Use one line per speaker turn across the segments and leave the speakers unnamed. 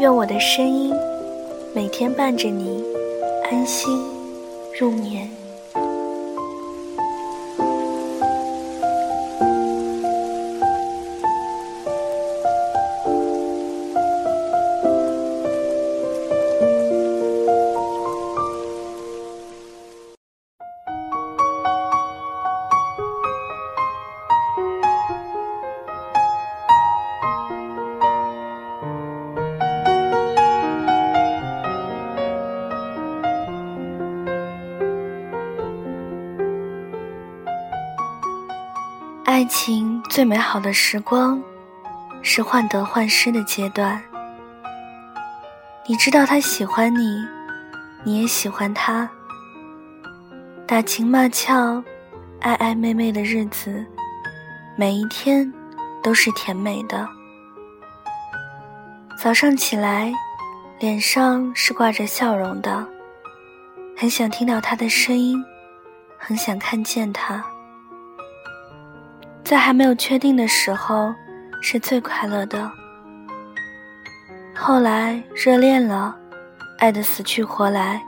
愿我的声音每天伴着你安心入眠。爱情最美好的时光，是患得患失的阶段。你知道他喜欢你，你也喜欢他。打情骂俏、爱爱妹妹的日子，每一天都是甜美的。早上起来，脸上是挂着笑容的，很想听到他的声音，很想看见他。在还没有确定的时候，是最快乐的。后来热恋了，爱得死去活来，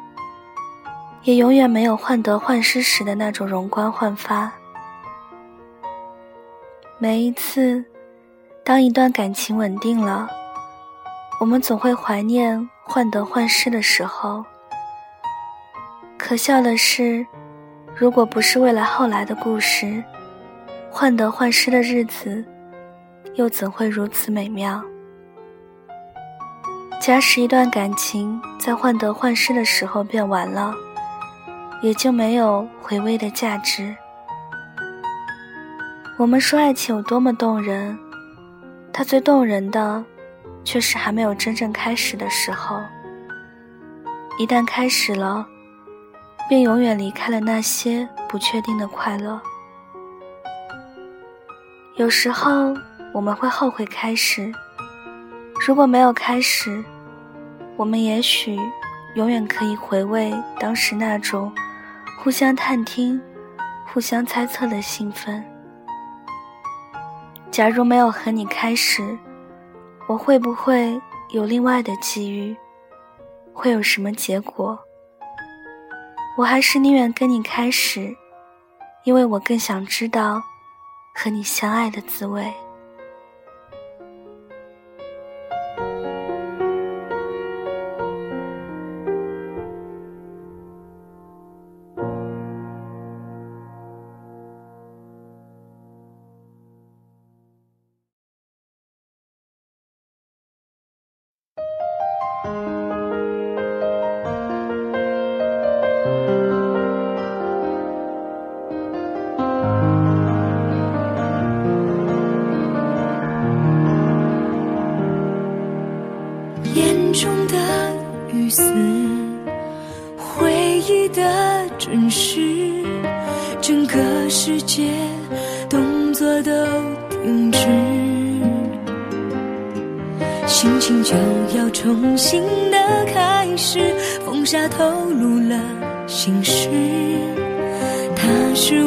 也永远没有患得患失时的那种容光焕发。每一次，当一段感情稳定了，我们总会怀念患得患失的时候。可笑的是，如果不是为了后来的故事。患得患失的日子，又怎会如此美妙？假使一段感情在患得患失的时候变完了，也就没有回味的价值。我们说爱情有多么动人，它最动人的，却是还没有真正开始的时候。一旦开始了，便永远离开了那些不确定的快乐。有时候我们会后悔开始，如果没有开始，我们也许永远可以回味当时那种互相探听、互相猜测的兴奋。假如没有和你开始，我会不会有另外的机遇？会有什么结果？我还是宁愿跟你开始，因为我更想知道。和你相爱的滋味。世界动作都停止，心情就要重新的开始。风沙透露了心事，他是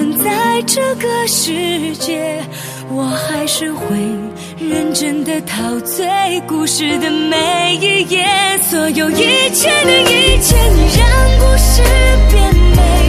存在这个
世界我还是会认真的陶醉故事的每一页。所有一切的一切你让故事变美。